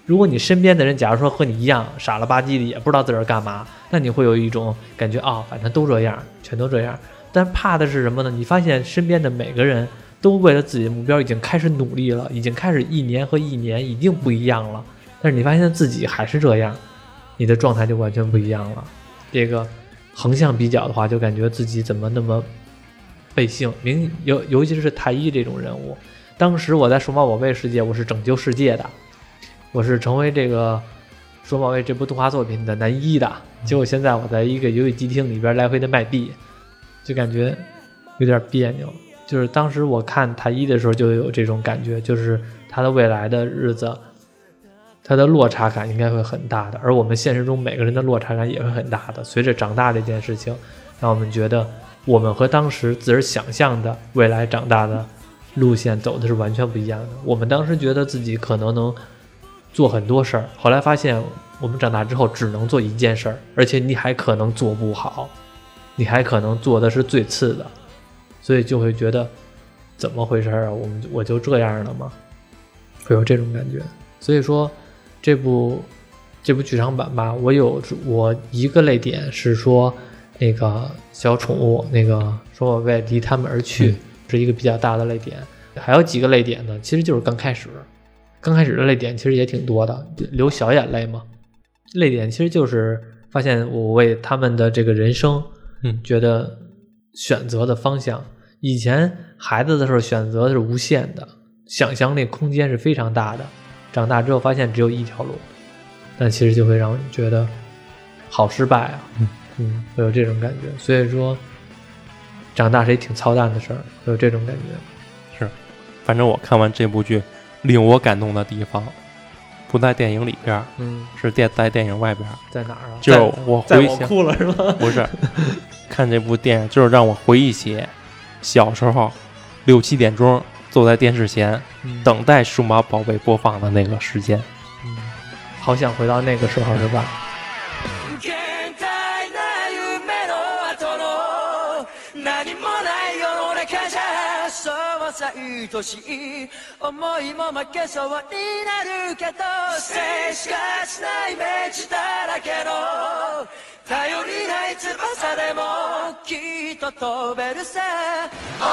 如果你身边的人，假如说和你一样傻了吧唧的，也不知道自个儿干嘛，那你会有一种感觉啊、反正都这样，全都这样。但怕的是什么呢？你发现身边的每个人都为了自己的目标已经开始努力了，已经开始一年和一年已经不一样了。但是你发现自己还是这样，你的状态就完全不一样了。这个横向比较的话，就感觉自己怎么那么背信明尤尤其是太一这种人物。当时我在数码宝贝世界，我是拯救世界的，我是成为这个数码宝贝这部动画作品的男一的。结果现在我在一个游戏机厅里边来回的卖币，就感觉有点别扭。就是当时我看太一的时候就有这种感觉，就是他的未来的日子，他的落差感应该会很大的，而我们现实中每个人的落差感也会很大的。随着长大这件事情，让我们觉得我们和当时自个儿想象的未来长大的路线走的是完全不一样的。我们当时觉得自己可能能做很多事儿，后来发现我们长大之后只能做一件事儿，而且你还可能做不好，你还可能做的是最次的，所以就会觉得怎么回事儿啊？我们我就这样了吗？会有这种感觉。所以说，这部这部剧场版吧，我有我一个泪点是说，那个小宠物那个说我为离他们而去，是一个比较大的泪点。还有几个泪点呢，其实就是刚开始，刚开始的泪点其实也挺多的，流小眼泪嘛。泪点其实就是发现我为他们的这个人生，嗯觉得选择的方向，以前孩子的时候选择是无限的，想象力空间是非常大的，长大之后发现只有一条路，但其实就会让你觉得好失败啊，嗯嗯，会有这种感觉。所以说，长大是一挺操蛋的事儿，会有这种感觉。是反正我看完这部剧，令我感动的地方，不在电影里边儿，嗯，是电在电影外边儿。在哪儿啊？就是我我回想，哭了是吗？不是看这部电影，就是让我回忆起小时候六七点钟坐在电视前嗯等待数码宝贝播放的那个时间。嗯，好想回到那个时候是吧？そうさ愛しい思いも負けそうになるけど静しかしないイメージだらけの頼りない翼でもきっと飛べるさ、oh